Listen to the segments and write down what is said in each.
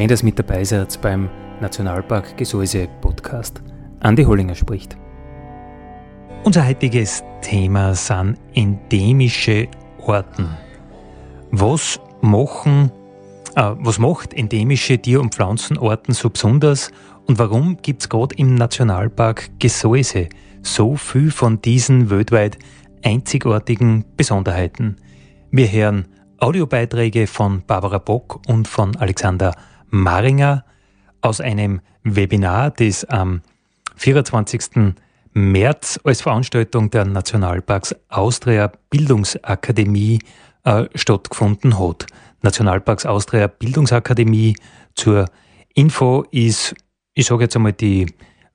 Schön, dass mit dabei seid beim Nationalpark Gesäuse Podcast. Andi Hollinger spricht. Unser heutiges Thema sind endemische Orten. Was machen, äh, was macht endemische Tier- und Pflanzenorten so besonders und warum gibt es gerade im Nationalpark Gesäuse so viel von diesen weltweit einzigartigen Besonderheiten? Wir hören Audiobeiträge von Barbara Bock und von Alexander Maringer aus einem Webinar, das am 24. März als Veranstaltung der Nationalparks Austria Bildungsakademie äh, stattgefunden hat. Nationalparks Austria Bildungsakademie zur Info ist, ich sage jetzt einmal, die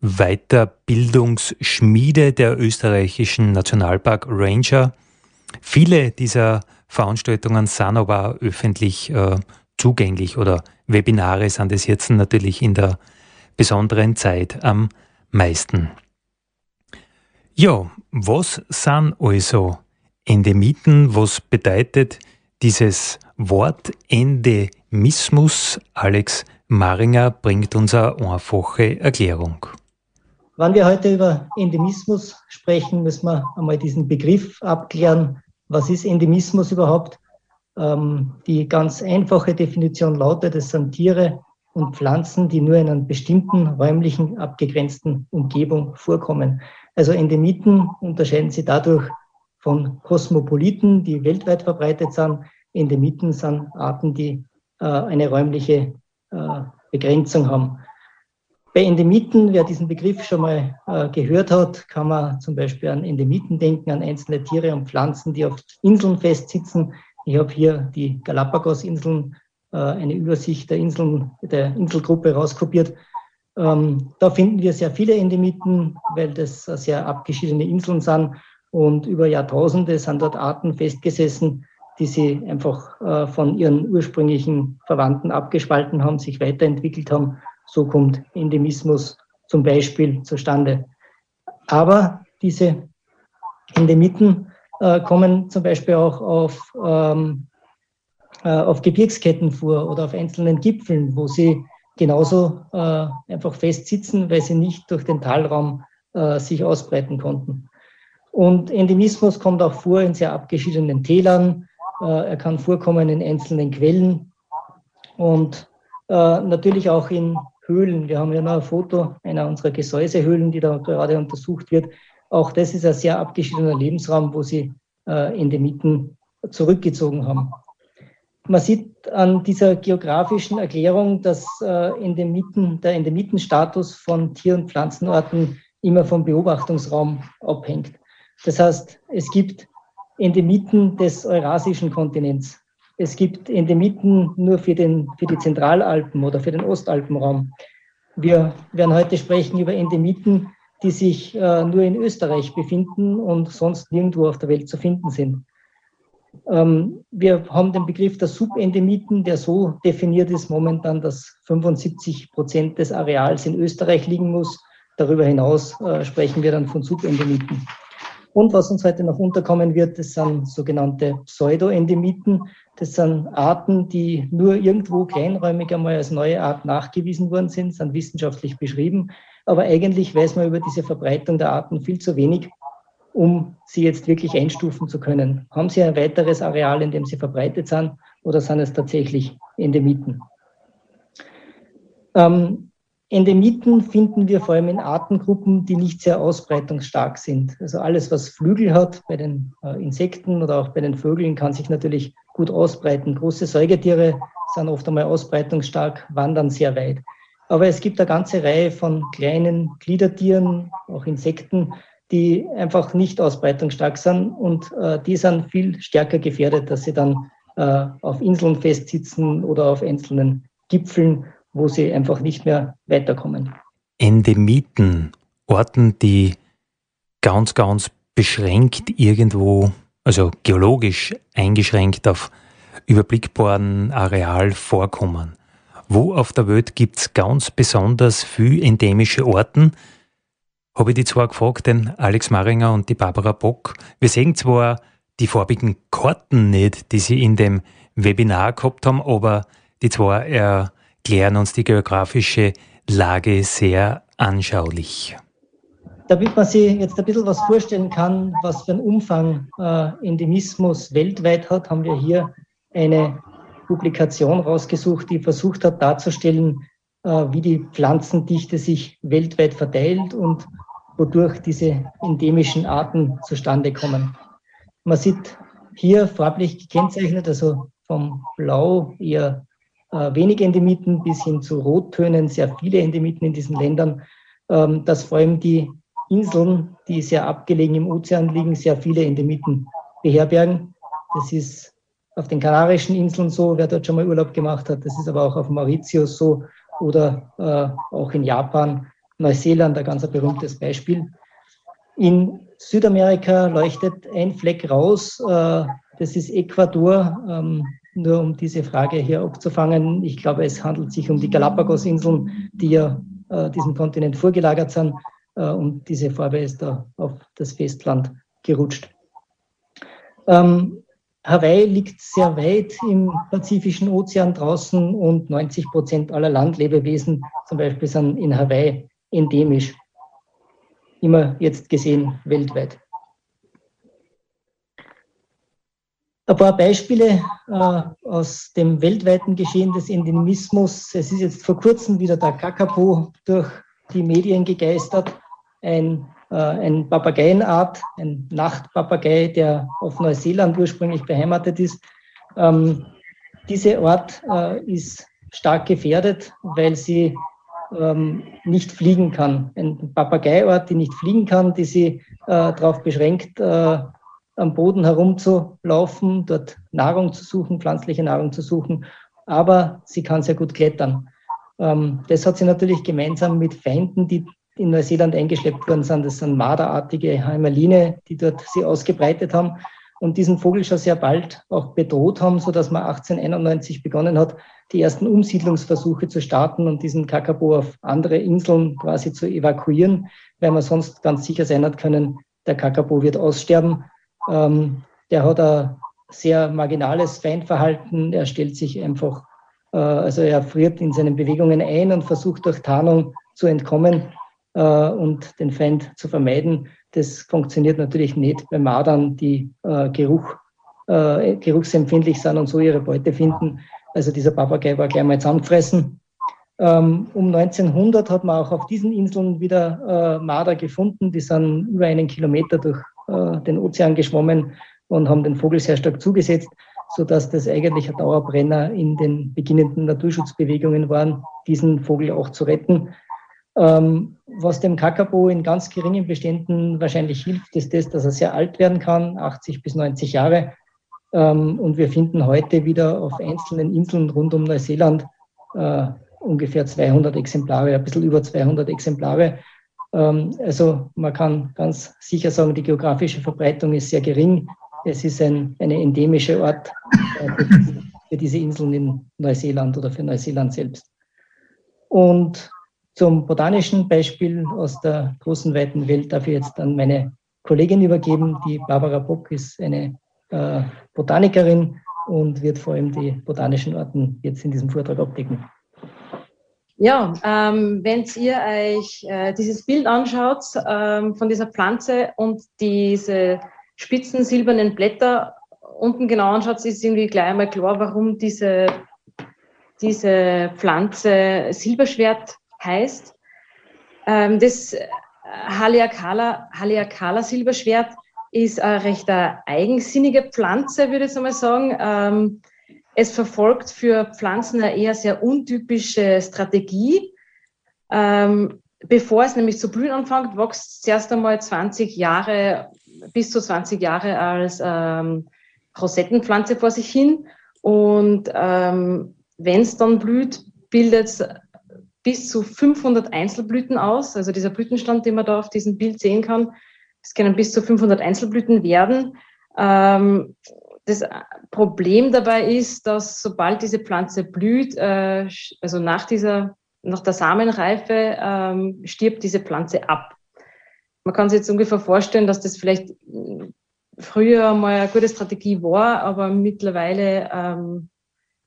Weiterbildungsschmiede der österreichischen Nationalpark Ranger. Viele dieser Veranstaltungen sind aber öffentlich äh, zugänglich oder Webinare sind es jetzt natürlich in der besonderen Zeit am meisten. Ja, was sind also Endemiten? Was bedeutet dieses Wort Endemismus? Alex Maringer bringt uns eine einfache Erklärung. Wenn wir heute über Endemismus sprechen, müssen wir einmal diesen Begriff abklären. Was ist Endemismus überhaupt? Ähm, die ganz einfache Definition lautet, es sind Tiere und Pflanzen, die nur in einer bestimmten räumlichen abgegrenzten Umgebung vorkommen. Also Endemiten unterscheiden sich dadurch von Kosmopoliten, die weltweit verbreitet sind. Endemiten sind Arten, die äh, eine räumliche äh, Begrenzung haben. Bei Endemiten, wer diesen Begriff schon mal äh, gehört hat, kann man zum Beispiel an Endemiten denken, an einzelne Tiere und Pflanzen, die auf Inseln festsitzen, ich habe hier die Galapagos-Inseln, äh, eine Übersicht der Inseln, der Inselgruppe rauskopiert. Ähm, da finden wir sehr viele Endemiten, weil das sehr abgeschiedene Inseln sind. Und über Jahrtausende sind dort Arten festgesessen, die sie einfach äh, von ihren ursprünglichen Verwandten abgespalten haben, sich weiterentwickelt haben. So kommt Endemismus zum Beispiel zustande. Aber diese Endemiten äh, kommen zum Beispiel auch auf, ähm, äh, auf Gebirgsketten vor oder auf einzelnen Gipfeln, wo sie genauso äh, einfach festsitzen, weil sie nicht durch den Talraum äh, sich ausbreiten konnten. Und Endemismus kommt auch vor in sehr abgeschiedenen Tälern. Äh, er kann vorkommen in einzelnen Quellen und natürlich auch in Höhlen. Wir haben ja noch ein Foto einer unserer Gesäusehöhlen, die da gerade untersucht wird. Auch das ist ein sehr abgeschiedener Lebensraum, wo sie äh, Endemiten zurückgezogen haben. Man sieht an dieser geografischen Erklärung, dass äh, Endemiten, der Endemitenstatus von Tier- und Pflanzenorten immer vom Beobachtungsraum abhängt. Das heißt, es gibt Endemiten des eurasischen Kontinents. Es gibt Endemiten nur für, den, für die Zentralalpen oder für den Ostalpenraum. Wir werden heute sprechen über Endemiten, die sich äh, nur in Österreich befinden und sonst nirgendwo auf der Welt zu finden sind. Ähm, wir haben den Begriff der Subendemiten, der so definiert ist momentan, dass 75 Prozent des Areals in Österreich liegen muss. Darüber hinaus äh, sprechen wir dann von Subendemiten. Und was uns heute noch unterkommen wird, das sind sogenannte Pseudoendemiten. Das sind Arten, die nur irgendwo kleinräumig einmal als neue Art nachgewiesen worden sind, sind wissenschaftlich beschrieben, aber eigentlich weiß man über diese Verbreitung der Arten viel zu wenig, um sie jetzt wirklich einstufen zu können. Haben sie ein weiteres Areal, in dem sie verbreitet sind, oder sind es tatsächlich Endemiten? Ähm, Endemiten finden wir vor allem in Artengruppen, die nicht sehr ausbreitungsstark sind. Also alles, was Flügel hat, bei den äh, Insekten oder auch bei den Vögeln, kann sich natürlich gut ausbreiten. Große Säugetiere sind oft einmal ausbreitungsstark, wandern sehr weit. Aber es gibt eine ganze Reihe von kleinen Gliedertieren, auch Insekten, die einfach nicht ausbreitungsstark sind und äh, die sind viel stärker gefährdet, dass sie dann äh, auf Inseln festsitzen oder auf einzelnen Gipfeln, wo sie einfach nicht mehr weiterkommen. Endemiten, Orten, die ganz, ganz beschränkt irgendwo, also geologisch eingeschränkt auf überblickbaren Areal vorkommen. Wo auf der Welt gibt es ganz besonders viele endemische Orten? Habe ich die zwar gefragt, den Alex Maringer und die Barbara Bock. Wir sehen zwar die farbigen Karten nicht, die sie in dem Webinar gehabt haben, aber die zwar erklären uns die geografische Lage sehr anschaulich. Damit man sich jetzt ein bisschen was vorstellen kann, was für einen Umfang äh, Endemismus weltweit hat, haben wir hier eine Publikation rausgesucht, die versucht hat darzustellen, äh, wie die Pflanzendichte sich weltweit verteilt und wodurch diese endemischen Arten zustande kommen. Man sieht hier farblich gekennzeichnet, also vom Blau eher äh, wenig Endemiten bis hin zu Rottönen, sehr viele Endemiten in diesen Ländern, ähm, dass vor allem die Inseln, die sehr abgelegen im Ozean liegen, sehr viele Endemiten beherbergen. Das ist auf den Kanarischen Inseln so, wer dort schon mal Urlaub gemacht hat. Das ist aber auch auf Mauritius so oder äh, auch in Japan, Neuseeland, ein ganz berühmtes Beispiel. In Südamerika leuchtet ein Fleck raus, äh, das ist Ecuador. Ähm, nur um diese Frage hier abzufangen, ich glaube, es handelt sich um die Galapagos-Inseln, die ja äh, diesem Kontinent vorgelagert sind. Äh, und diese Farbe ist da auf das Festland gerutscht. Ähm, Hawaii liegt sehr weit im Pazifischen Ozean draußen und 90 Prozent aller Landlebewesen zum Beispiel sind in Hawaii endemisch. Immer jetzt gesehen weltweit. Ein paar Beispiele äh, aus dem weltweiten Geschehen des Endemismus. Es ist jetzt vor kurzem wieder der Kakapo durch die Medien gegeistert. Ein ein Papageienart, ein Nachtpapagei, der auf Neuseeland ursprünglich beheimatet ist. Ähm, diese Art äh, ist stark gefährdet, weil sie ähm, nicht fliegen kann. Ein Papageiort, die nicht fliegen kann, die sie äh, darauf beschränkt, äh, am Boden herumzulaufen, dort Nahrung zu suchen, pflanzliche Nahrung zu suchen, aber sie kann sehr gut klettern. Ähm, das hat sie natürlich gemeinsam mit Feinden, die in Neuseeland eingeschleppt worden sind. Das sind Marderartige Heimerline, die dort sie ausgebreitet haben und diesen Vogel schon sehr bald auch bedroht haben, so dass man 1891 begonnen hat, die ersten Umsiedlungsversuche zu starten und diesen Kakabo auf andere Inseln quasi zu evakuieren, weil man sonst ganz sicher sein hat können, der Kakabo wird aussterben. Ähm, der hat ein sehr marginales Feindverhalten. Er stellt sich einfach, äh, also er friert in seinen Bewegungen ein und versucht durch Tarnung zu entkommen und den Feind zu vermeiden. Das funktioniert natürlich nicht bei Madern, die äh, Geruch, äh, geruchsempfindlich sind und so ihre Beute finden. Also dieser Papagei war gleich mal zusammengefressen. Ähm, um 1900 hat man auch auf diesen Inseln wieder äh, Marder gefunden. Die sind über einen Kilometer durch äh, den Ozean geschwommen und haben den Vogel sehr stark zugesetzt, sodass das eigentlich ein Dauerbrenner in den beginnenden Naturschutzbewegungen war, diesen Vogel auch zu retten. Ähm, was dem Kakabo in ganz geringen Beständen wahrscheinlich hilft, ist das, dass er sehr alt werden kann, 80 bis 90 Jahre. Ähm, und wir finden heute wieder auf einzelnen Inseln rund um Neuseeland äh, ungefähr 200 Exemplare, ein bisschen über 200 Exemplare. Ähm, also man kann ganz sicher sagen, die geografische Verbreitung ist sehr gering. Es ist ein, eine endemische Art äh, für diese Inseln in Neuseeland oder für Neuseeland selbst. Und zum botanischen Beispiel aus der großen, weiten Welt darf ich jetzt an meine Kollegin übergeben. Die Barbara Bock ist eine äh, Botanikerin und wird vor allem die botanischen Arten jetzt in diesem Vortrag abdecken. Ja, ähm, wenn ihr euch äh, dieses Bild anschaut ähm, von dieser Pflanze und diese spitzen silbernen Blätter unten genau anschaut, ist irgendwie gleich einmal klar, warum diese, diese Pflanze Silberschwert heißt. Ähm, das Haleakala, Haleakala Silberschwert ist eine recht eigensinnige Pflanze, würde ich jetzt einmal sagen. Ähm, es verfolgt für Pflanzen eine eher sehr untypische Strategie. Ähm, bevor es nämlich zu blühen anfängt, wächst es zuerst einmal 20 Jahre, bis zu 20 Jahre als Rosettenpflanze vor sich hin. Und ähm, wenn es dann blüht, bildet es bis zu 500 Einzelblüten aus. Also dieser Blütenstand, den man da auf diesem Bild sehen kann, es können bis zu 500 Einzelblüten werden. Ähm, das Problem dabei ist, dass sobald diese Pflanze blüht, äh, also nach dieser, nach der Samenreife, ähm, stirbt diese Pflanze ab. Man kann sich jetzt ungefähr vorstellen, dass das vielleicht früher mal eine gute Strategie war, aber mittlerweile ähm,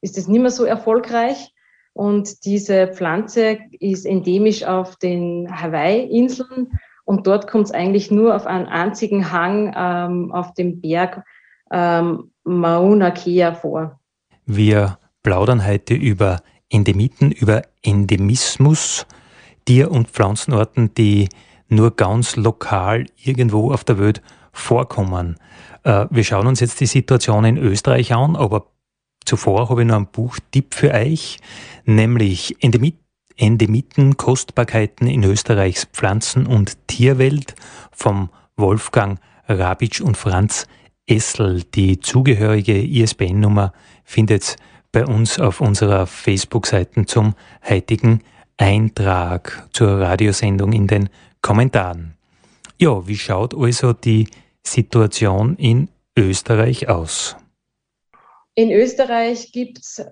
ist es nicht mehr so erfolgreich. Und diese Pflanze ist endemisch auf den Hawaii-Inseln und dort kommt es eigentlich nur auf einen einzigen Hang ähm, auf dem Berg ähm, Mauna Kea vor. Wir plaudern heute über Endemiten, über Endemismus, Tier- und Pflanzenarten, die nur ganz lokal irgendwo auf der Welt vorkommen. Äh, wir schauen uns jetzt die Situation in Österreich an, aber zuvor habe ich noch einen Buchtipp für euch, nämlich Endemit Endemiten, Kostbarkeiten in Österreichs Pflanzen- und Tierwelt vom Wolfgang Rabitsch und Franz Essel. Die zugehörige ISBN-Nummer findet bei uns auf unserer Facebook-Seite zum heutigen Eintrag zur Radiosendung in den Kommentaren. Ja, wie schaut also die Situation in Österreich aus? In Österreich gibt es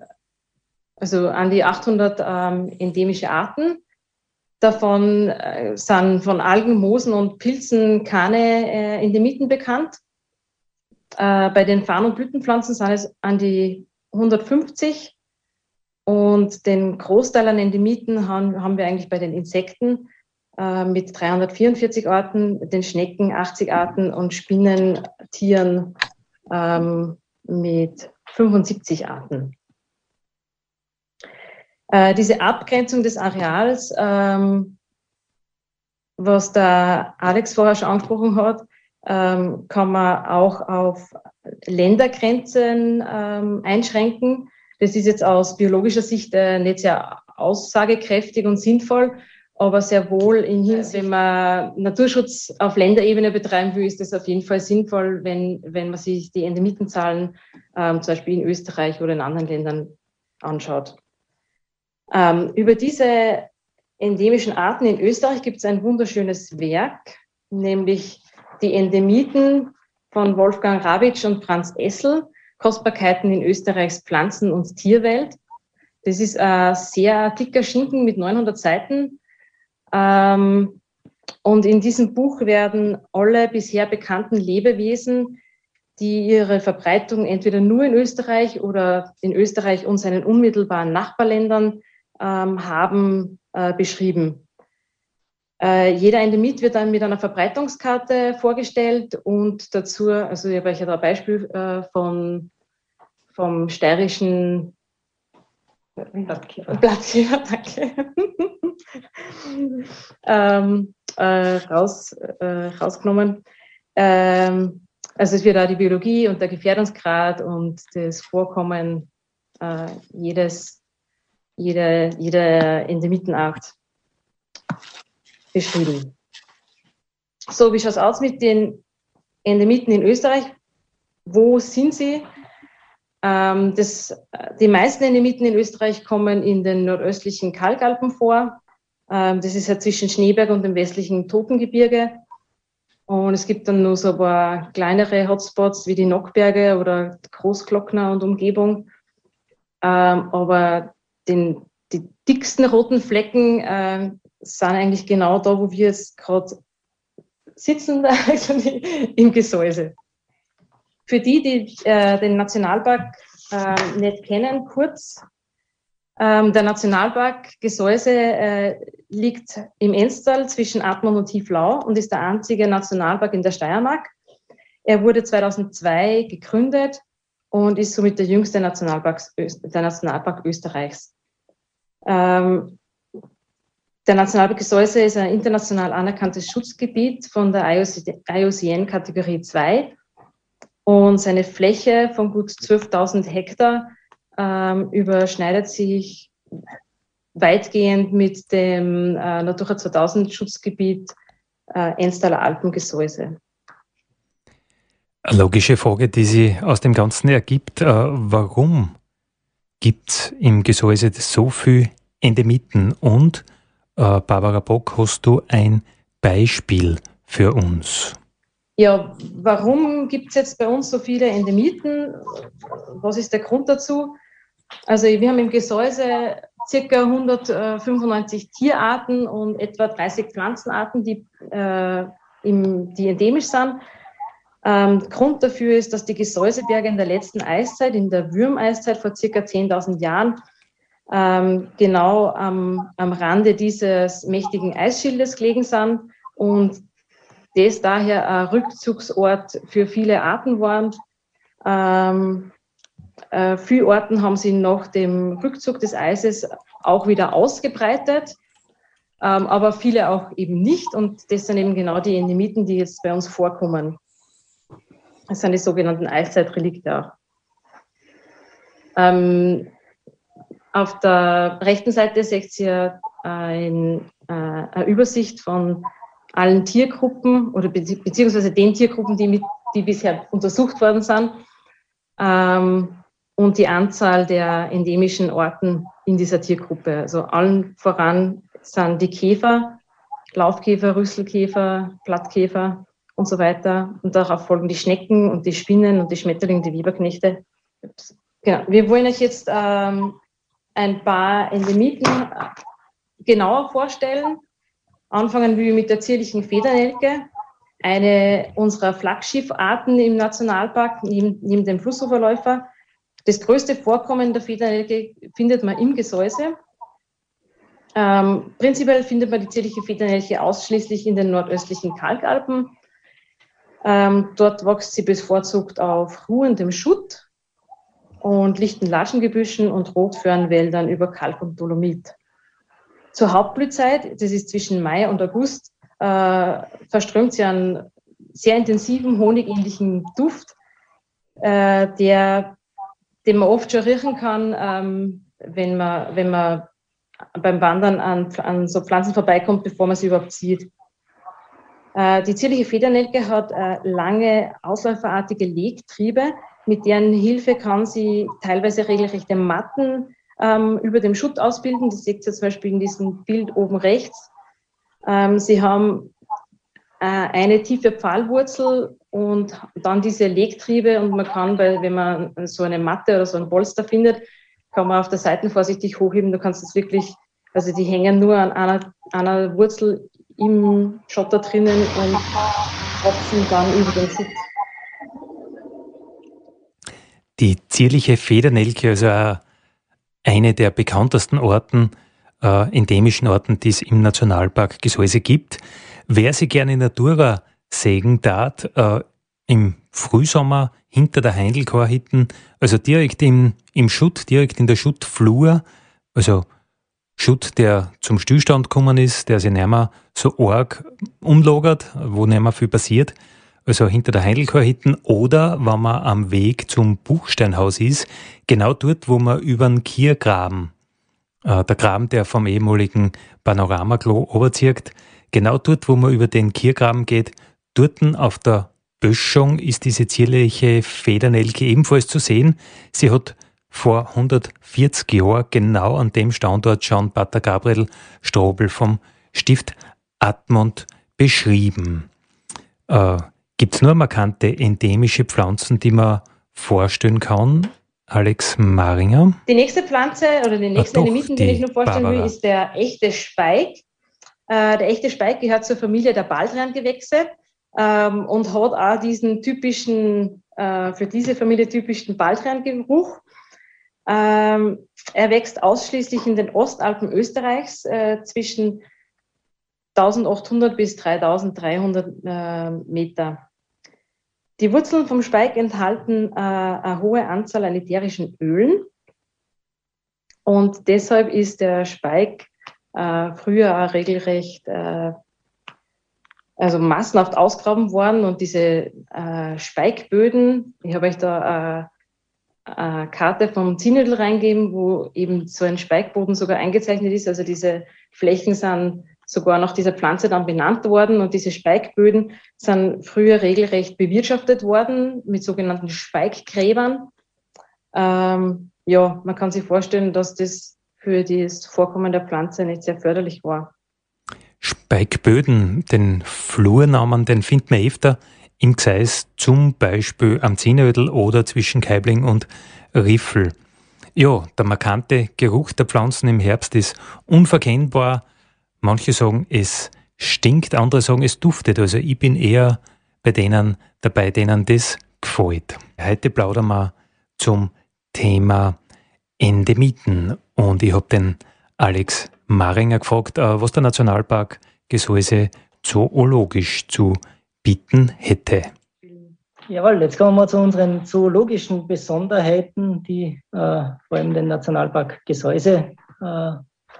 also an die 800 ähm, endemische Arten. Davon äh, sind von Algen, Moosen und Pilzen keine äh, Endemiten bekannt. Äh, bei den Farn- und Blütenpflanzen sind es an die 150 und den Großteil an Endemiten haben, haben wir eigentlich bei den Insekten äh, mit 344 Arten, den Schnecken 80 Arten und Spinnentieren ähm, mit 75 Arten. Äh, diese Abgrenzung des Areals, ähm, was der Alex vorher schon angesprochen hat, ähm, kann man auch auf Ländergrenzen ähm, einschränken. Das ist jetzt aus biologischer Sicht äh, nicht sehr aussagekräftig und sinnvoll, aber sehr wohl in Hinsicht, wenn man Naturschutz auf Länderebene betreiben will, ist das auf jeden Fall sinnvoll, wenn, wenn man sich die Endemitenzahlen ähm, zum Beispiel in Österreich oder in anderen Ländern anschaut. Ähm, über diese endemischen Arten in Österreich gibt es ein wunderschönes Werk, nämlich die Endemiten von Wolfgang Rabitsch und Franz Essel, Kostbarkeiten in Österreichs Pflanzen- und Tierwelt. Das ist ein sehr dicker Schinken mit 900 Seiten. Ähm, und in diesem Buch werden alle bisher bekannten Lebewesen, die ihre Verbreitung entweder nur in Österreich oder in Österreich und seinen unmittelbaren Nachbarländern ähm, haben, äh, beschrieben. Äh, jeder Endemit wird dann mit einer Verbreitungskarte vorgestellt und dazu, also ich habe euch ja da ein Beispiel äh, von, vom steirischen Blattkäfer, Blattkäfer danke, ähm, äh, raus, äh, rausgenommen. Ähm, also es wird da die Biologie und der Gefährdungsgrad und das Vorkommen äh, jedes, jeder, jeder Endemitenart beschrieben. So, wie schaut es aus mit den Endemiten in Österreich? Wo sind sie? Ähm, das, die meisten Endemiten in Österreich kommen in den nordöstlichen Kalkalpen vor. Ähm, das ist ja zwischen Schneeberg und dem westlichen Totengebirge. Und es gibt dann nur so ein paar kleinere Hotspots wie die Nockberge oder Großglockner und Umgebung. Ähm, aber den, die dicksten roten Flecken äh, sind eigentlich genau da, wo wir jetzt gerade sitzen, also im Gesäuse. Für die, die äh, den Nationalpark äh, nicht kennen, kurz. Ähm, der Nationalpark Gesäuse äh, liegt im Enstal zwischen Atmund und Tieflau und ist der einzige Nationalpark in der Steiermark. Er wurde 2002 gegründet und ist somit der jüngste Nationalpark, der Nationalpark Österreichs. Ähm, der Nationalpark Gesäuse ist ein international anerkanntes Schutzgebiet von der IUCN Kategorie 2 und seine Fläche von gut 12.000 Hektar ähm, überschneidet sich weitgehend mit dem äh, Natura 2000 Schutzgebiet äh, Enstaler Alpengesäuse. Logische Frage, die sich aus dem Ganzen ergibt, äh, warum gibt es im Gesäuse so viel Endemiten? Und äh, Barbara Bock, hast du ein Beispiel für uns? Ja, warum gibt es jetzt bei uns so viele Endemiten? Was ist der Grund dazu? Also wir haben im Gesäuse circa 195 Tierarten und etwa 30 Pflanzenarten, die, äh, im, die endemisch sind. Ähm, Grund dafür ist, dass die Gesäuseberge in der letzten Eiszeit, in der Würmeiszeit vor circa 10.000 Jahren, ähm, genau am, am Rande dieses mächtigen Eisschildes gelegen sind und das daher ein Rückzugsort für viele Arten waren. Ähm, äh, viele Orten haben sich nach dem Rückzug des Eises auch wieder ausgebreitet, ähm, aber viele auch eben nicht. Und das sind eben genau die Endemiten, die jetzt bei uns vorkommen. Das sind die sogenannten Eiszeitrelikte. Ähm, auf der rechten Seite seht ihr ein, äh, eine Übersicht von allen Tiergruppen oder beziehungsweise den Tiergruppen, die, mit, die bisher untersucht worden sind ähm, und die Anzahl der endemischen Orten in dieser Tiergruppe. Also allen voran sind die Käfer, Laufkäfer, Rüsselkäfer, Blattkäfer und so weiter. Und darauf folgen die Schnecken und die Spinnen und die Schmetterlinge, die Weberknechte. Genau. Wir wollen euch jetzt ähm, ein paar Endemiten genauer vorstellen. Anfangen wir mit der zierlichen Federnelke, eine unserer Flaggschiffarten im Nationalpark neben, neben dem Flussuferläufer. Das größte Vorkommen der Federnelke findet man im Gesäuse. Ähm, prinzipiell findet man die zierliche Federnelke ausschließlich in den nordöstlichen Kalkalpen. Ähm, dort wächst sie bevorzugt auf ruhendem Schutt und lichten Laschengebüschen und Rotföhrenwäldern über Kalk und Dolomit. Zur Hauptblützeit, das ist zwischen Mai und August, äh, verströmt sie einen sehr intensiven, honigähnlichen Duft, äh, der, den man oft schon riechen kann, ähm, wenn, man, wenn man beim Wandern an, an so Pflanzen vorbeikommt, bevor man sie überhaupt sieht. Äh, die zierliche Federnelke hat äh, lange ausläuferartige Legtriebe, mit deren Hilfe kann sie teilweise regelrechte Matten ähm, über dem Schutt ausbilden. Das seht ihr zum Beispiel in diesem Bild oben rechts. Ähm, sie haben äh, eine tiefe Pfahlwurzel und dann diese Legtriebe und man kann, bei, wenn man so eine Matte oder so ein Polster findet, kann man auf der Seite vorsichtig hochheben. Du kannst es wirklich, also die hängen nur an einer, einer Wurzel im Schotter drinnen und tropfen dann über den Sitz die zierliche Federnelke, also eine der bekanntesten Orten, äh, endemischen Orten, die es im Nationalpark Gesäuse gibt. Wer sie gerne Natura sägen tat, äh, im Frühsommer hinter der Heindelchorhitten, also direkt im, im Schutt, direkt in der Schuttflur, also Schutt, der zum Stillstand gekommen ist, der sich nicht mehr so arg umlagert, wo nicht mehr viel passiert, also hinter der Heindelchorhitten, oder wenn man am Weg zum Buchsteinhaus ist, genau dort, wo man über den Kiergraben, äh, der Graben, der vom ehemaligen Panoramaklo oberzirkt, genau dort, wo man über den Kiergraben geht, dort auf der Böschung ist diese zierliche Federnelke ebenfalls zu sehen. Sie hat vor 140 Jahren genau an dem Standort schon Pater Gabriel Strobel vom Stift Admont beschrieben. Äh, Gibt es nur markante endemische Pflanzen, die man vorstellen kann? Alex Maringer. Die nächste Pflanze oder die nächste Endemiten, die ich noch vorstellen Barbara. will, ist der echte Speik. Äh, der echte Speik gehört zur Familie der Baldriangewächse ähm, und hat auch diesen typischen, äh, für diese Familie typischen Baldriangeruch. Ähm, er wächst ausschließlich in den Ostalpen Österreichs äh, zwischen 1800 bis 3300 äh, Meter. Die Wurzeln vom Speik enthalten äh, eine hohe Anzahl an ätherischen Ölen und deshalb ist der Speik äh, früher auch regelrecht äh, also massenhaft ausgraben worden und diese äh, Speikböden, ich habe euch da äh, eine Karte vom Zinnödel reingeben, wo eben so ein Speikboden sogar eingezeichnet ist. Also diese Flächen sind sogar nach dieser Pflanze dann benannt worden und diese Speikböden sind früher regelrecht bewirtschaftet worden mit sogenannten Speikgräbern. Ähm, ja, man kann sich vorstellen, dass das für das Vorkommen der Pflanze nicht sehr förderlich war. Speikböden, den Flurnamen, den findet man öfter im Gseis, zum Beispiel am Zinnödel oder zwischen Keibling und Riffel. Ja, der markante Geruch der Pflanzen im Herbst ist unverkennbar. Manche sagen, es stinkt, andere sagen, es duftet. Also ich bin eher bei denen dabei, denen das gefällt. Heute plaudern wir zum Thema Endemiten und ich habe den Alex Maringer gefragt, äh, was der Nationalpark Gesäuse zoologisch zu bieten hätte. Jawohl, jetzt kommen wir zu unseren zoologischen Besonderheiten, die äh, vor allem den Nationalpark Gesäuse äh,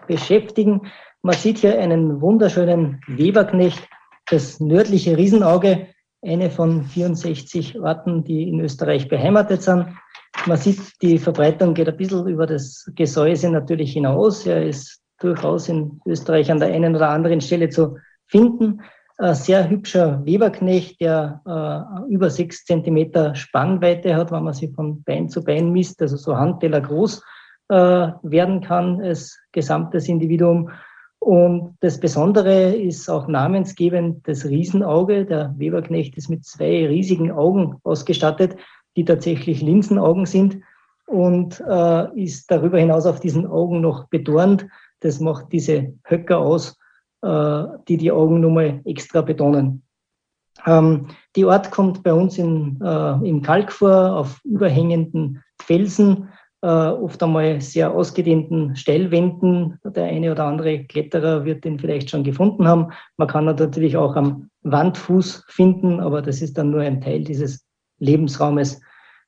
beschäftigen. Man sieht hier einen wunderschönen Weberknecht, das nördliche Riesenauge, eine von 64 Orten, die in Österreich beheimatet sind. Man sieht, die Verbreitung geht ein bisschen über das Gesäuse natürlich hinaus. Er ist durchaus in Österreich an der einen oder anderen Stelle zu finden. Ein sehr hübscher Weberknecht, der äh, über sechs Zentimeter Spannweite hat, wenn man sie von Bein zu Bein misst, also so Handteller groß äh, werden kann als gesamtes Individuum. Und das Besondere ist auch namensgebend das Riesenauge. Der Weberknecht ist mit zwei riesigen Augen ausgestattet, die tatsächlich Linsenaugen sind und äh, ist darüber hinaus auf diesen Augen noch bedornt. Das macht diese Höcker aus, äh, die die Augen nochmal extra betonen. Ähm, die Art kommt bei uns in, äh, im Kalk vor, auf überhängenden Felsen, äh, oft einmal sehr ausgedehnten Stellwänden. Der eine oder andere Kletterer wird den vielleicht schon gefunden haben. Man kann ihn natürlich auch am Wandfuß finden, aber das ist dann nur ein Teil dieses Lebensraumes.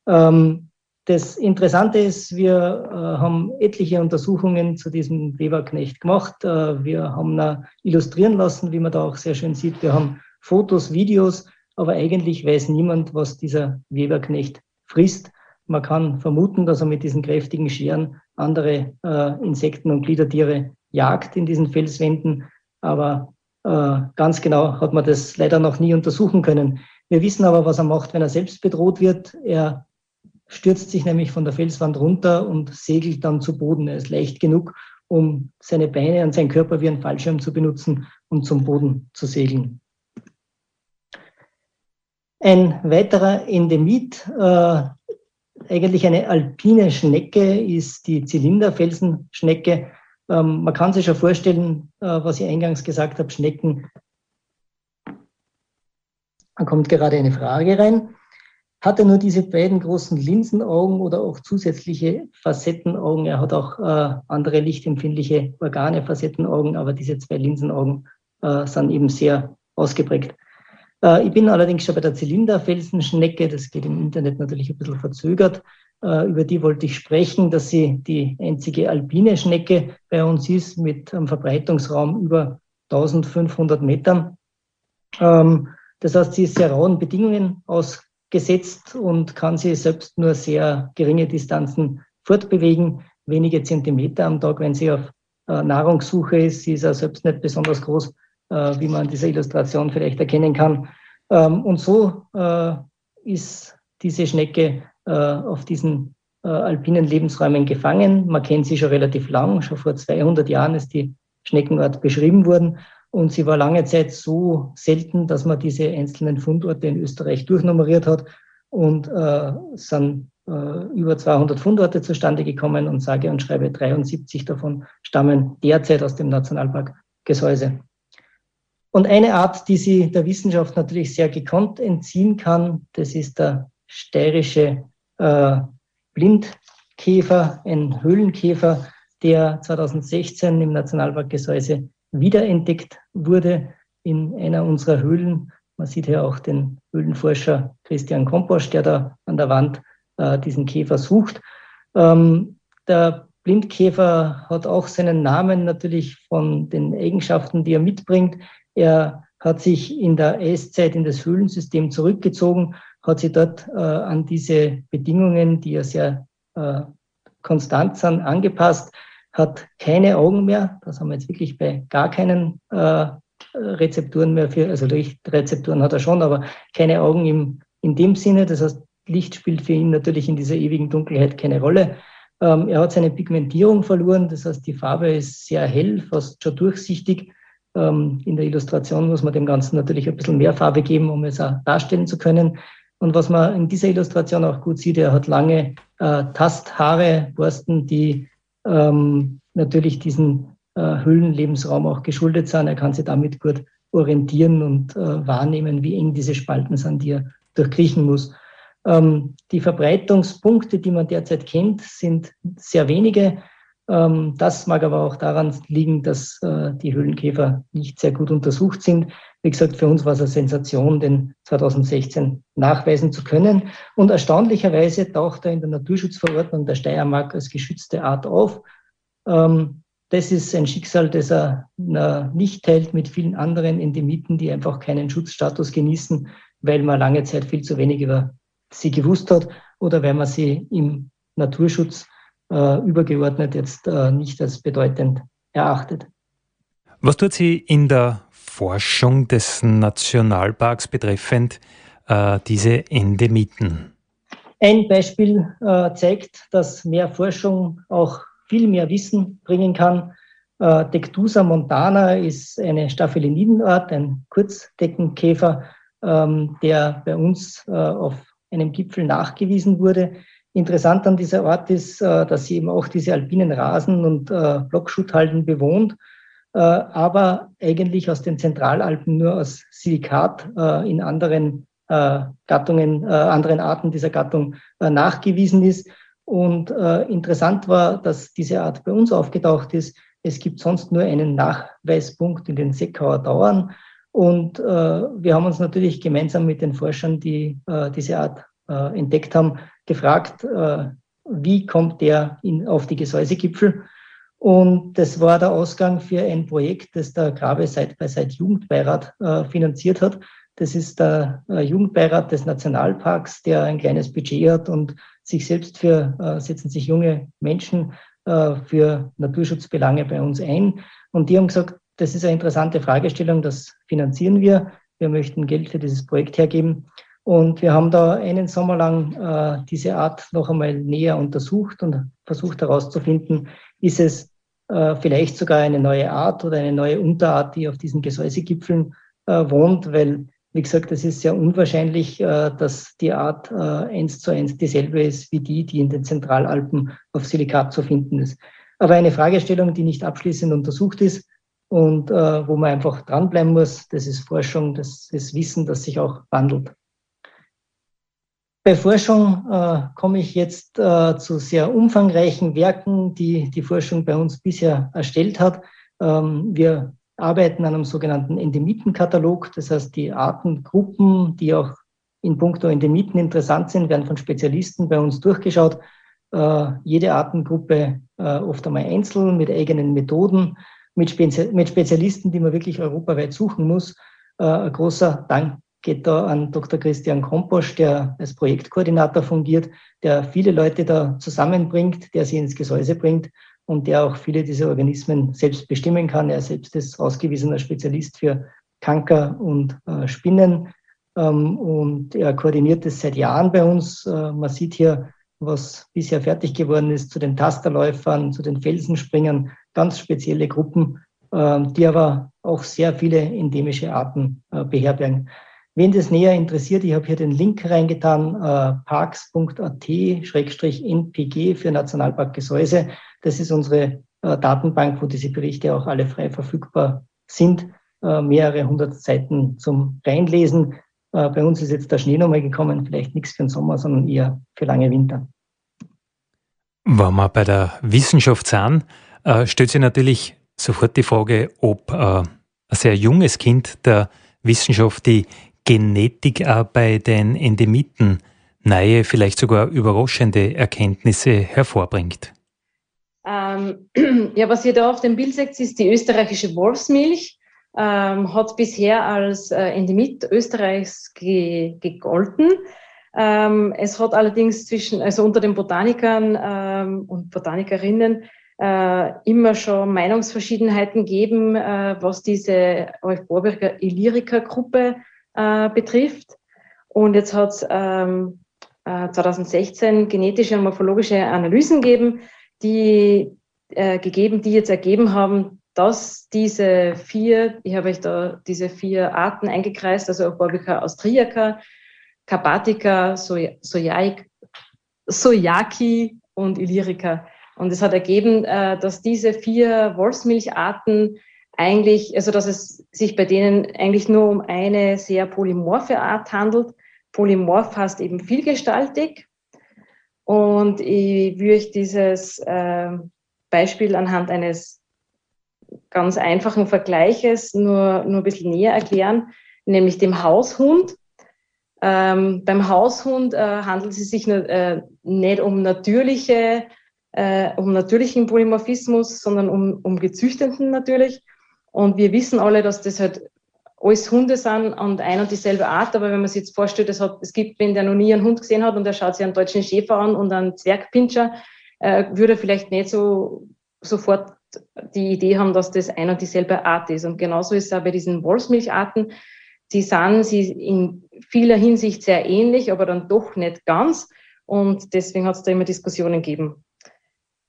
Ähm, das Interessante ist, wir äh, haben etliche Untersuchungen zu diesem Weberknecht gemacht. Äh, wir haben ihn illustrieren lassen, wie man da auch sehr schön sieht. Wir haben Fotos, Videos, aber eigentlich weiß niemand, was dieser Weberknecht frisst. Man kann vermuten, dass er mit diesen kräftigen Scheren andere äh, Insekten und Gliedertiere jagt in diesen Felswänden, aber äh, ganz genau hat man das leider noch nie untersuchen können. Wir wissen aber, was er macht, wenn er selbst bedroht wird. Er stürzt sich nämlich von der Felswand runter und segelt dann zu Boden. Er ist leicht genug, um seine Beine und seinen Körper wie ein Fallschirm zu benutzen und zum Boden zu segeln. Ein weiterer Endemit, äh, eigentlich eine alpine Schnecke, ist die Zylinderfelsenschnecke. Ähm, man kann sich schon vorstellen, äh, was ich eingangs gesagt habe, Schnecken. Da kommt gerade eine Frage rein. Hat er nur diese beiden großen Linsenaugen oder auch zusätzliche Facettenaugen? Er hat auch äh, andere lichtempfindliche Organe, Facettenaugen, aber diese zwei Linsenaugen äh, sind eben sehr ausgeprägt. Äh, ich bin allerdings schon bei der Zylinderfelsenschnecke, das geht im Internet natürlich ein bisschen verzögert. Äh, über die wollte ich sprechen, dass sie die einzige alpine Schnecke bei uns ist mit einem Verbreitungsraum über 1500 Metern. Ähm, das heißt, sie ist sehr rauen Bedingungen aus gesetzt und kann sich selbst nur sehr geringe Distanzen fortbewegen, wenige Zentimeter am Tag, wenn sie auf äh, Nahrungssuche ist. Sie ist auch selbst nicht besonders groß, wie man an dieser Illustration vielleicht erkennen kann. Ähm, und so äh, ist diese Schnecke äh, auf diesen äh, alpinen Lebensräumen gefangen. Man kennt sie schon relativ lang, schon vor 200 Jahren ist die Schneckenart beschrieben worden. Und sie war lange Zeit so selten, dass man diese einzelnen Fundorte in Österreich durchnummeriert hat. Und äh, sind äh, über 200 Fundorte zustande gekommen und sage und schreibe 73 davon stammen derzeit aus dem Nationalpark Gesäuse. Und eine Art, die sie der Wissenschaft natürlich sehr gekonnt entziehen kann, das ist der steirische äh, Blindkäfer, ein Höhlenkäfer, der 2016 im Nationalpark Gesäuse wiederentdeckt wurde in einer unserer Höhlen. Man sieht hier auch den Höhlenforscher Christian Komposch, der da an der Wand äh, diesen Käfer sucht. Ähm, der Blindkäfer hat auch seinen Namen natürlich von den Eigenschaften, die er mitbringt. Er hat sich in der Eiszeit in das Höhlensystem zurückgezogen, hat sich dort äh, an diese Bedingungen, die ja sehr äh, konstant sind, angepasst, hat keine Augen mehr. Das haben wir jetzt wirklich bei gar keinen äh, Rezepturen mehr für, also Rezepturen hat er schon, aber keine Augen im, in dem Sinne. Das heißt, Licht spielt für ihn natürlich in dieser ewigen Dunkelheit keine Rolle. Ähm, er hat seine Pigmentierung verloren, das heißt, die Farbe ist sehr hell, fast schon durchsichtig. Ähm, in der Illustration muss man dem Ganzen natürlich ein bisschen mehr Farbe geben, um es auch darstellen zu können. Und was man in dieser Illustration auch gut sieht, er hat lange äh, Tasthaare, Borsten, die ähm, natürlich diesen äh, Hüllenlebensraum auch geschuldet sind. Er kann sich damit gut orientieren und äh, wahrnehmen, wie eng diese Spalten sind, die er durchkriechen muss. Ähm, die Verbreitungspunkte, die man derzeit kennt, sind sehr wenige. Ähm, das mag aber auch daran liegen, dass äh, die Höhlenkäfer nicht sehr gut untersucht sind. Wie gesagt, für uns war es eine Sensation, den 2016 nachweisen zu können. Und erstaunlicherweise taucht er in der Naturschutzverordnung der Steiermark als geschützte Art auf. Ähm, das ist ein Schicksal, das er nicht teilt mit vielen anderen Endemiten, die einfach keinen Schutzstatus genießen, weil man lange Zeit viel zu wenig über sie gewusst hat oder weil man sie im Naturschutz äh, übergeordnet jetzt äh, nicht als bedeutend erachtet. Was tut sie in der Forschung des Nationalparks betreffend äh, diese Endemiten? Ein Beispiel äh, zeigt, dass mehr Forschung auch viel mehr Wissen bringen kann. Äh, Dectusa montana ist eine Staphylinidenart, ein Kurzdeckenkäfer, ähm, der bei uns äh, auf einem Gipfel nachgewiesen wurde. Interessant an dieser Art ist, äh, dass sie eben auch diese alpinen Rasen und äh, Blockschutthalden bewohnt, äh, aber eigentlich aus den Zentralalpen nur aus Silikat in anderen Gattungen, anderen Arten dieser Gattung nachgewiesen ist. Und interessant war, dass diese Art bei uns aufgetaucht ist. Es gibt sonst nur einen Nachweispunkt in den Seckauer Dauern. Und wir haben uns natürlich gemeinsam mit den Forschern, die diese Art entdeckt haben, gefragt, äh, wie kommt der in, auf die Gesäusegipfel? Und das war der Ausgang für ein Projekt, das der Grabe Seit bei Seit Jugendbeirat äh, finanziert hat. Das ist der äh, Jugendbeirat des Nationalparks, der ein kleines Budget hat und sich selbst für, äh, setzen sich junge Menschen äh, für Naturschutzbelange bei uns ein. Und die haben gesagt, das ist eine interessante Fragestellung, das finanzieren wir. Wir möchten Geld für dieses Projekt hergeben. Und wir haben da einen Sommer lang äh, diese Art noch einmal näher untersucht und versucht herauszufinden, ist es äh, vielleicht sogar eine neue Art oder eine neue Unterart, die auf diesen Gesäusegipfeln äh, wohnt, weil, wie gesagt, es ist sehr unwahrscheinlich, äh, dass die Art äh, eins zu eins dieselbe ist wie die, die in den Zentralalpen auf Silikat zu finden ist. Aber eine Fragestellung, die nicht abschließend untersucht ist und äh, wo man einfach dranbleiben muss, das ist Forschung, das ist Wissen, das sich auch wandelt. Bei Forschung äh, komme ich jetzt äh, zu sehr umfangreichen Werken, die die Forschung bei uns bisher erstellt hat. Ähm, wir arbeiten an einem sogenannten Endemitenkatalog. Das heißt, die Artengruppen, die auch in puncto Endemiten interessant sind, werden von Spezialisten bei uns durchgeschaut. Äh, jede Artengruppe äh, oft einmal einzeln mit eigenen Methoden, mit, Spezi mit Spezialisten, die man wirklich europaweit suchen muss. Äh, ein großer Dank geht da an Dr. Christian Komposch, der als Projektkoordinator fungiert, der viele Leute da zusammenbringt, der sie ins Gesäuse bringt und der auch viele dieser Organismen selbst bestimmen kann. Er selbst ist ausgewiesener Spezialist für Kanker und äh, Spinnen ähm, und er koordiniert es seit Jahren bei uns. Äh, man sieht hier, was bisher fertig geworden ist zu den Tasterläufern, zu den Felsenspringern, ganz spezielle Gruppen, äh, die aber auch sehr viele endemische Arten äh, beherbergen. Wen das näher interessiert, ich habe hier den Link reingetan, äh, parks.at-npg für Nationalpark Gesäuse. Das ist unsere äh, Datenbank, wo diese Berichte auch alle frei verfügbar sind. Äh, mehrere hundert Seiten zum Reinlesen. Äh, bei uns ist jetzt der Schnee nochmal gekommen, vielleicht nichts für den Sommer, sondern eher für lange Winter. Wenn wir bei der Wissenschaft sind, äh, stellt sich natürlich sofort die Frage, ob äh, ein sehr junges Kind der Wissenschaft die Genetik auch bei den Endemiten neue, vielleicht sogar überraschende Erkenntnisse hervorbringt? Ähm, ja, was ihr da auf dem Bild seht, ist die österreichische Wolfsmilch. Ähm, hat bisher als äh, Endemit Österreichs ge gegolten. Ähm, es hat allerdings zwischen, also unter den Botanikern ähm, und Botanikerinnen äh, immer schon Meinungsverschiedenheiten gegeben, äh, was diese Wolf-Borberger Illyrika-Gruppe äh, betrifft. Und jetzt hat es ähm, 2016 äh, genetische und morphologische Analysen gegeben, die äh, gegeben, die jetzt ergeben haben, dass diese vier, ich habe euch da diese vier Arten eingekreist, also Borbica austriaca, Carpatica, Sojaik, Sojaki und Illyrica. Und es hat ergeben, äh, dass diese vier Wolfsmilcharten eigentlich, also dass es sich bei denen eigentlich nur um eine sehr polymorphe Art handelt. Polymorph heißt eben vielgestaltig. Und ich würde dieses äh, Beispiel anhand eines ganz einfachen Vergleiches nur, nur ein bisschen näher erklären, nämlich dem Haushund. Ähm, beim Haushund äh, handelt es sich äh, nicht um natürliche, äh, um natürlichen Polymorphismus, sondern um, um gezüchteten natürlich. Und wir wissen alle, dass das halt alles Hunde sind und ein und dieselbe Art. Aber wenn man sich jetzt vorstellt, es, hat, es gibt, wenn der noch nie einen Hund gesehen hat und der schaut sich einen deutschen Schäfer an und einen Zwergpinscher, äh, würde er vielleicht nicht so sofort die Idee haben, dass das ein und dieselbe Art ist. Und genauso ist es auch bei diesen Wolfsmilcharten. Die sind sie in vieler Hinsicht sehr ähnlich, aber dann doch nicht ganz. Und deswegen hat es da immer Diskussionen gegeben.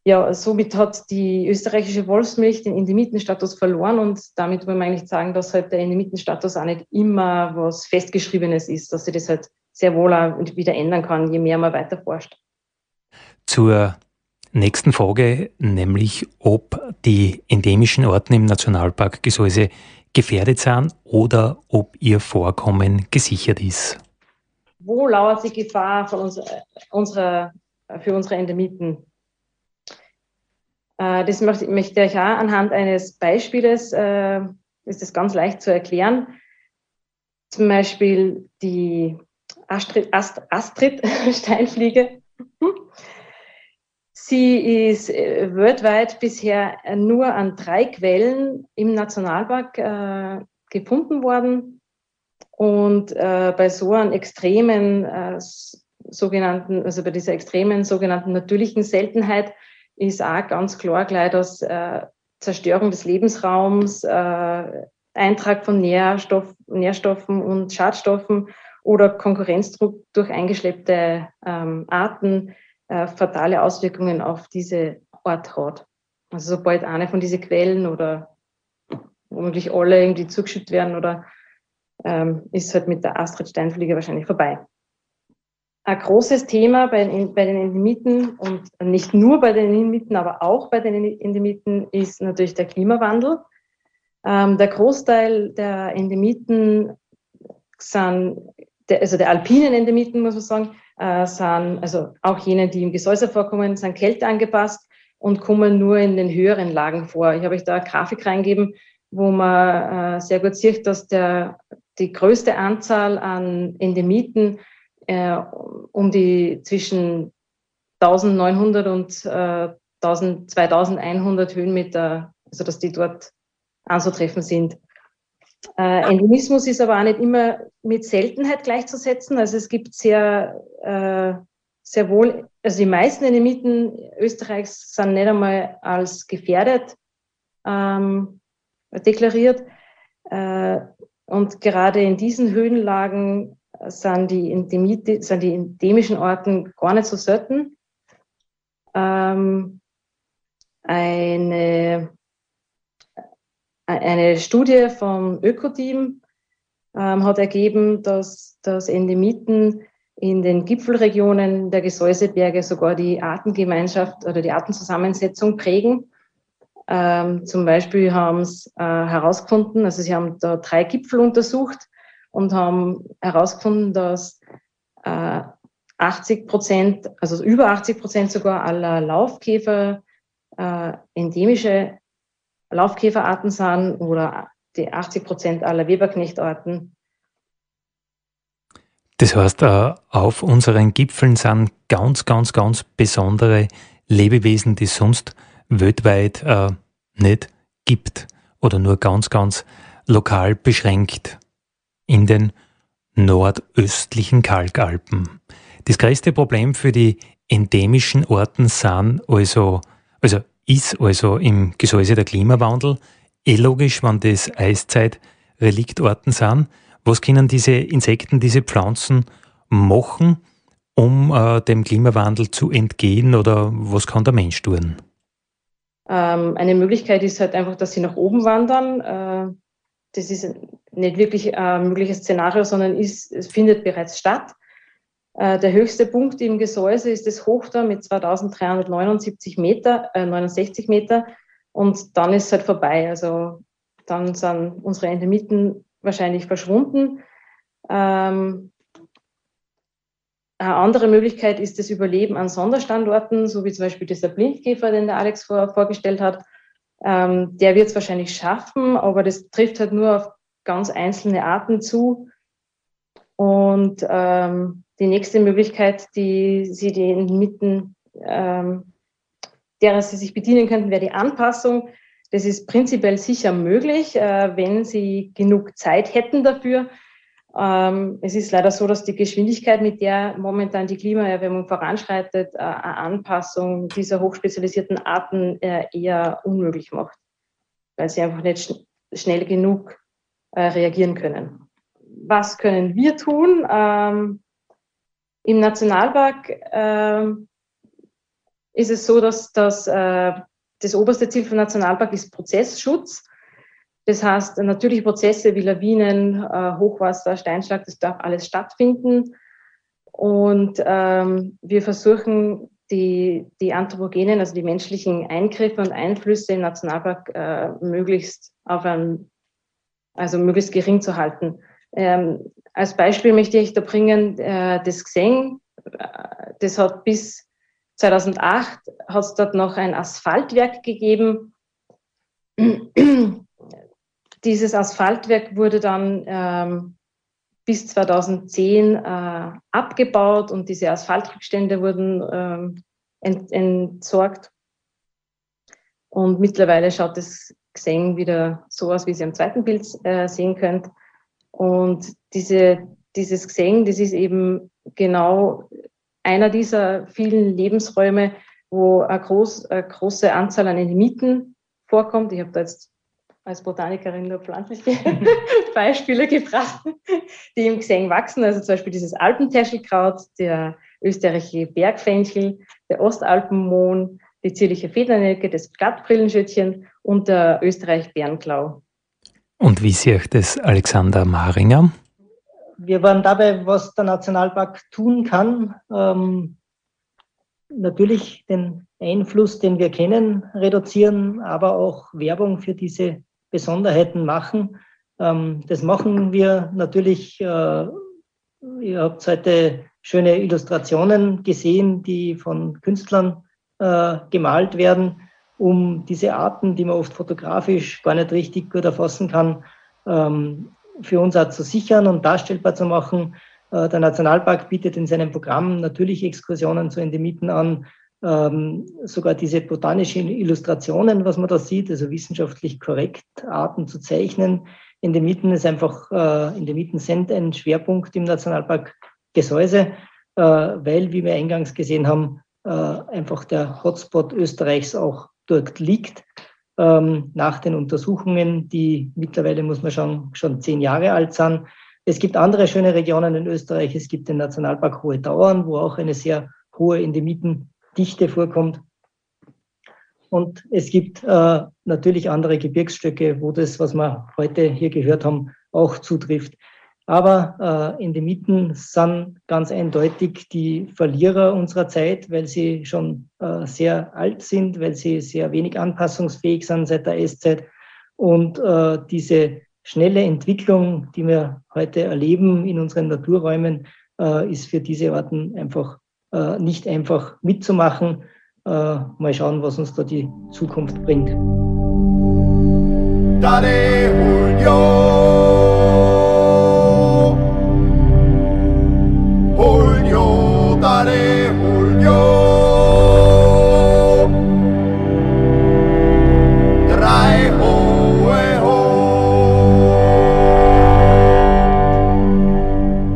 Ja, somit hat die österreichische Wolfsmilch den Endemitenstatus verloren und damit wollen wir eigentlich sagen, dass halt der Endemitenstatus auch nicht immer was Festgeschriebenes ist, dass sich das halt sehr wohl auch wieder ändern kann, je mehr man weiter forscht. Zur nächsten Frage, nämlich ob die endemischen Orten im Nationalpark Gesäuse gefährdet sind oder ob ihr Vorkommen gesichert ist. Wo lauert die Gefahr von uns, unserer, für unsere Endemiten? Äh, das möchte, ich auch anhand eines Beispieles, äh, ist das ganz leicht zu erklären. Zum Beispiel die Astrid, Ast, Astrid Steinfliege. Sie ist äh, weltweit bisher nur an drei Quellen im Nationalpark äh, gefunden worden. Und äh, bei so einem extremen äh, sogenannten, also bei dieser extremen sogenannten natürlichen Seltenheit ist auch ganz klar gleich, dass äh, Zerstörung des Lebensraums, äh, Eintrag von Nährstoff, Nährstoffen und Schadstoffen oder Konkurrenzdruck durch eingeschleppte ähm, Arten äh, fatale Auswirkungen auf diese Ort hat. Also sobald eine von diesen Quellen oder womöglich alle irgendwie zugeschüttet werden oder ähm, ist halt mit der Astrid-Steinfliege wahrscheinlich vorbei. Ein großes Thema bei, bei den Endemiten und nicht nur bei den Endemiten, aber auch bei den Endemiten ist natürlich der Klimawandel. Ähm, der Großteil der Endemiten sind, der, also der alpinen Endemiten, muss man sagen, äh, sind, also auch jene, die im Gesäuse vorkommen, sind Kälte und kommen nur in den höheren Lagen vor. Ich habe euch da eine Grafik reingeben, wo man äh, sehr gut sieht, dass der, die größte Anzahl an Endemiten äh, um die zwischen 1900 und äh, 2100 Höhenmeter, also dass die dort anzutreffen sind. Äh, Endemismus ist aber auch nicht immer mit Seltenheit gleichzusetzen. Also es gibt sehr, äh, sehr wohl, also die meisten Endemiten Österreichs sind nicht einmal als gefährdet ähm, deklariert. Äh, und gerade in diesen Höhenlagen sind die, Endemite, sind die endemischen Orten gar nicht so selten. Ähm, eine eine Studie vom Ökoteam ähm, hat ergeben, dass, dass Endemiten in den Gipfelregionen der Gesäuseberge sogar die Artengemeinschaft oder die Artenzusammensetzung prägen. Ähm, zum Beispiel haben sie äh, herausgefunden, also sie haben da drei Gipfel untersucht und haben herausgefunden, dass äh, 80 Prozent, also über 80 Prozent sogar aller Laufkäfer äh, endemische Laufkäferarten sind oder die 80 Prozent aller Weberknechtarten. Das heißt, äh, auf unseren Gipfeln sind ganz, ganz, ganz besondere Lebewesen, die es sonst weltweit äh, nicht gibt oder nur ganz, ganz lokal beschränkt in den nordöstlichen Kalkalpen. Das größte Problem für die endemischen Orten sind also, also ist also im Gesäuse der Klimawandel. Eh logisch, wenn das Eiszeit-Reliktorten sind. Was können diese Insekten, diese Pflanzen machen, um äh, dem Klimawandel zu entgehen oder was kann der Mensch tun? Ähm, eine Möglichkeit ist halt einfach, dass sie nach oben wandern. Äh, das ist nicht wirklich ein mögliches Szenario, sondern ist, es findet bereits statt. Äh, der höchste Punkt im Gesäuse ist das Hochda mit 2379 Meter, äh, 69 Meter. Und dann ist es halt vorbei. Also dann sind unsere Endemiten wahrscheinlich verschwunden. Ähm, eine andere Möglichkeit ist das Überleben an Sonderstandorten, so wie zum Beispiel dieser Blindkäfer, den der Alex vor, vorgestellt hat. Ähm, der wird es wahrscheinlich schaffen, aber das trifft halt nur auf ganz einzelne Arten zu. Und ähm, die nächste Möglichkeit, die sie den Mitten, ähm, derer sie sich bedienen könnten, wäre die Anpassung. Das ist prinzipiell sicher möglich, äh, wenn sie genug Zeit hätten dafür. Ähm, es ist leider so, dass die Geschwindigkeit, mit der momentan die Klimaerwärmung voranschreitet, äh, eine Anpassung dieser hochspezialisierten Arten äh, eher unmöglich macht, weil sie einfach nicht schn schnell genug äh, reagieren können. Was können wir tun? Ähm, Im Nationalpark ähm, ist es so, dass, äh, das oberste Ziel vom Nationalpark ist Prozessschutz. Das heißt, natürliche Prozesse wie Lawinen, äh, Hochwasser, Steinschlag, das darf alles stattfinden. Und ähm, wir versuchen, die, die anthropogenen, also die menschlichen Eingriffe und Einflüsse im Nationalpark äh, möglichst auf ein, also möglichst gering zu halten. Ähm, als Beispiel möchte ich da bringen, äh, das Xeng, das hat bis 2008 hat es dort noch ein Asphaltwerk gegeben. Dieses Asphaltwerk wurde dann ähm, bis 2010 äh, abgebaut und diese Asphaltrückstände wurden ähm, ent entsorgt. Und mittlerweile schaut das Xeng wieder so aus, wie Sie am zweiten Bild äh, sehen könnt. Und diese, dieses Xeng, das ist eben genau einer dieser vielen Lebensräume, wo eine, groß, eine große Anzahl an Endemiten vorkommt. Ich habe da jetzt als Botanikerin nur pflanzliche Beispiele gebracht, die im Gesang wachsen. Also zum Beispiel dieses Alpentäschelkraut, der österreichische Bergfenchel, der Ostalpenmohn, die zierliche Federnelke, das Glattbrillenschüttchen und der Österreich Bärenklau. Und wie sieht das Alexander Maringer? Wir waren dabei, was der Nationalpark tun kann. Ähm, natürlich den Einfluss, den wir kennen, reduzieren, aber auch Werbung für diese Besonderheiten machen. Ähm, das machen wir natürlich. Äh, ihr habt heute schöne Illustrationen gesehen, die von Künstlern äh, gemalt werden, um diese Arten, die man oft fotografisch gar nicht richtig gut erfassen kann, ähm, für uns auch zu sichern und darstellbar zu machen. Äh, der Nationalpark bietet in seinem Programm natürlich Exkursionen zu Endemiten an, ähm, sogar diese botanischen Illustrationen, was man da sieht, also wissenschaftlich korrekt Arten zu zeichnen. In den Mieten ist einfach, äh, in den Mieten sind ein Schwerpunkt im Nationalpark Gesäuse, äh, weil, wie wir eingangs gesehen haben, äh, einfach der Hotspot Österreichs auch dort liegt. Ähm, nach den Untersuchungen, die mittlerweile, muss man schon, schon zehn Jahre alt sind. Es gibt andere schöne Regionen in Österreich. Es gibt den Nationalpark Hohe Dauern, wo auch eine sehr hohe Endemiten Dichte vorkommt. Und es gibt äh, natürlich andere Gebirgsstöcke, wo das, was wir heute hier gehört haben, auch zutrifft. Aber äh, Endemiten sind ganz eindeutig die Verlierer unserer Zeit, weil sie schon äh, sehr alt sind, weil sie sehr wenig anpassungsfähig sind seit der Eiszeit. Und äh, diese schnelle Entwicklung, die wir heute erleben in unseren Naturräumen, äh, ist für diese Arten einfach äh, nicht einfach mitzumachen. Äh, mal schauen, was uns da die Zukunft bringt. Dale, Julio.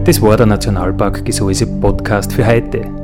Das war der Nationalpark Gesäuse Podcast für heute.